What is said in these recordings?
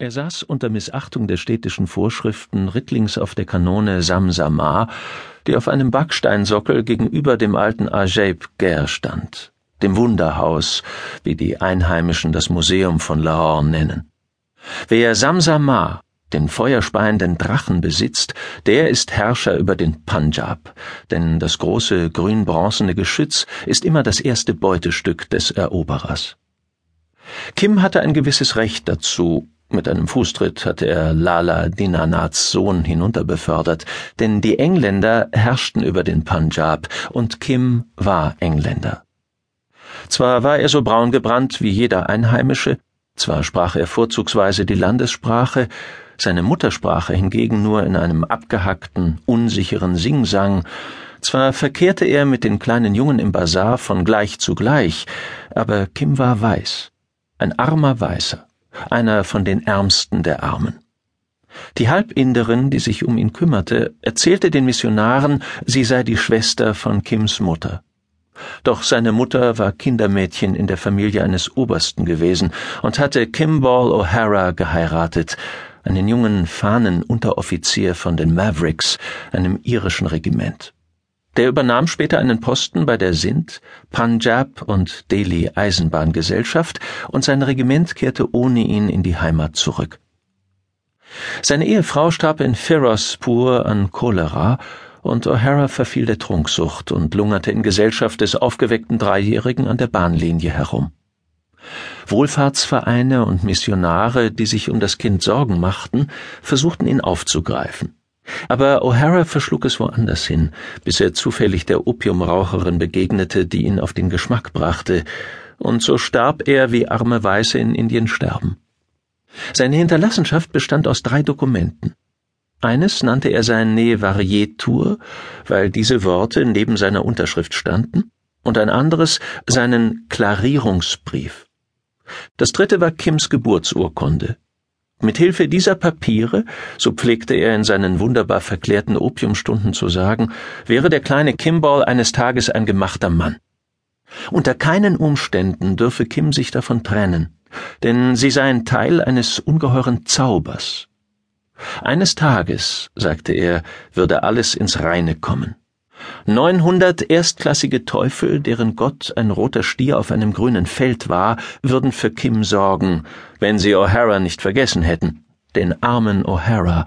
Er saß unter Missachtung der städtischen Vorschriften rittlings auf der Kanone Samsamar, die auf einem Backsteinsockel gegenüber dem alten Ajaib Ger stand, dem Wunderhaus, wie die Einheimischen das Museum von Lahore nennen. Wer Samsamar, den feuerspeienden Drachen besitzt, der ist Herrscher über den Punjab, denn das große grün-bronzene Geschütz ist immer das erste Beutestück des Eroberers. Kim hatte ein gewisses Recht dazu, mit einem Fußtritt hatte er Lala Dinanaths Sohn hinunterbefördert, denn die Engländer herrschten über den Punjab und Kim war Engländer. Zwar war er so braun gebrannt wie jeder Einheimische, zwar sprach er vorzugsweise die Landessprache, seine Muttersprache hingegen nur in einem abgehackten, unsicheren Singsang, zwar verkehrte er mit den kleinen Jungen im Bazar von gleich zu gleich, aber Kim war weiß, ein armer Weißer einer von den Ärmsten der Armen. Die Halbinderin, die sich um ihn kümmerte, erzählte den Missionaren, sie sei die Schwester von Kims Mutter. Doch seine Mutter war Kindermädchen in der Familie eines Obersten gewesen und hatte Kimball O'Hara geheiratet, einen jungen Fahnenunteroffizier von den Mavericks, einem irischen Regiment. Der übernahm später einen Posten bei der Sindh, Punjab und Delhi Eisenbahngesellschaft und sein Regiment kehrte ohne ihn in die Heimat zurück. Seine Ehefrau starb in Firozpur an Cholera und O'Hara verfiel der Trunksucht und lungerte in Gesellschaft des aufgeweckten Dreijährigen an der Bahnlinie herum. Wohlfahrtsvereine und Missionare, die sich um das Kind Sorgen machten, versuchten ihn aufzugreifen. Aber O'Hara verschlug es woanders hin, bis er zufällig der Opiumraucherin begegnete, die ihn auf den Geschmack brachte, und so starb er, wie arme Weiße in Indien sterben. Seine Hinterlassenschaft bestand aus drei Dokumenten. Eines nannte er sein Ne Varietur, weil diese Worte neben seiner Unterschrift standen, und ein anderes seinen Klarierungsbrief. Das dritte war Kims Geburtsurkunde. Mit Hilfe dieser Papiere, so pflegte er in seinen wunderbar verklärten Opiumstunden zu sagen, wäre der kleine Kimball eines Tages ein gemachter Mann. Unter keinen Umständen dürfe Kim sich davon trennen, denn sie seien Teil eines ungeheuren Zaubers. Eines Tages, sagte er, würde alles ins Reine kommen. Neunhundert erstklassige Teufel, deren Gott ein roter Stier auf einem grünen Feld war, würden für Kim sorgen, wenn sie O'Hara nicht vergessen hätten, den armen O'Hara,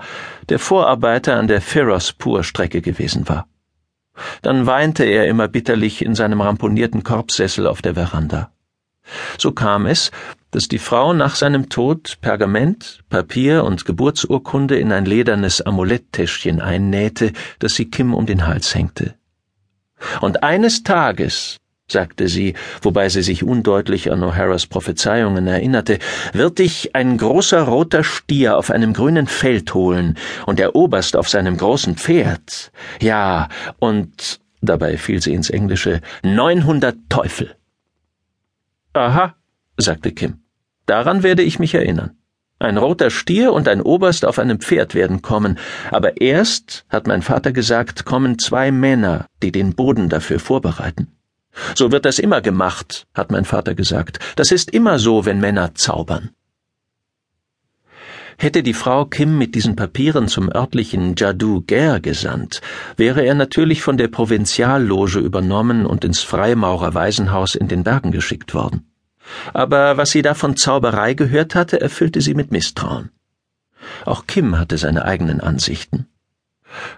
der Vorarbeiter an der Firozpur-Strecke gewesen war. Dann weinte er immer bitterlich in seinem ramponierten Korbsessel auf der Veranda. So kam es, dass die Frau nach seinem Tod Pergament, Papier und Geburtsurkunde in ein ledernes Amuletttäschchen einnähte, das sie Kim um den Hals hängte. Und eines Tages, sagte sie, wobei sie sich undeutlich an O'Haras Prophezeiungen erinnerte, wird dich ein großer roter Stier auf einem grünen Feld holen und der Oberst auf seinem großen Pferd. Ja, und dabei fiel sie ins Englische neunhundert Teufel. Aha, sagte Kim. Daran werde ich mich erinnern. Ein roter Stier und ein Oberst auf einem Pferd werden kommen, aber erst, hat mein Vater gesagt, kommen zwei Männer, die den Boden dafür vorbereiten. So wird das immer gemacht, hat mein Vater gesagt. Das ist immer so, wenn Männer zaubern. Hätte die Frau Kim mit diesen Papieren zum örtlichen Jadu Ger gesandt, wäre er natürlich von der Provinzialloge übernommen und ins Freimaurerwaisenhaus in den Bergen geschickt worden. Aber was sie da von Zauberei gehört hatte, erfüllte sie mit Misstrauen. Auch Kim hatte seine eigenen Ansichten.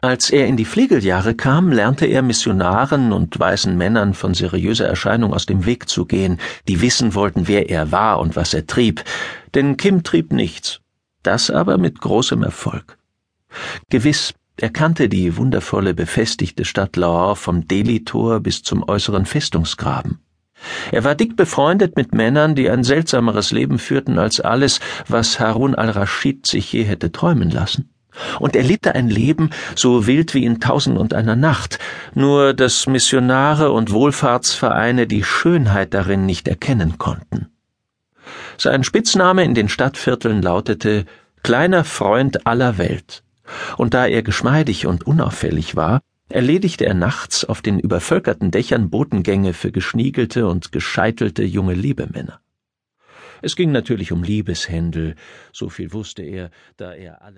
Als er in die Fliegeljahre kam, lernte er Missionaren und weißen Männern von seriöser Erscheinung aus dem Weg zu gehen, die wissen wollten, wer er war und was er trieb, denn Kim trieb nichts, das aber mit großem Erfolg. Gewiss, er kannte die wundervolle befestigte Stadt Lahore vom Delhi-Tor bis zum äußeren Festungsgraben. Er war dick befreundet mit Männern, die ein seltsameres Leben führten als alles, was Harun al-Raschid sich je hätte träumen lassen. Und er lebte ein Leben so wild wie in Tausend und einer Nacht, nur dass Missionare und Wohlfahrtsvereine die Schönheit darin nicht erkennen konnten. Sein Spitzname in den Stadtvierteln lautete Kleiner Freund aller Welt, und da er geschmeidig und unauffällig war, erledigte er nachts auf den übervölkerten Dächern Botengänge für geschniegelte und gescheitelte junge Liebemänner. Es ging natürlich um Liebeshändel, so viel wusste er, da er alle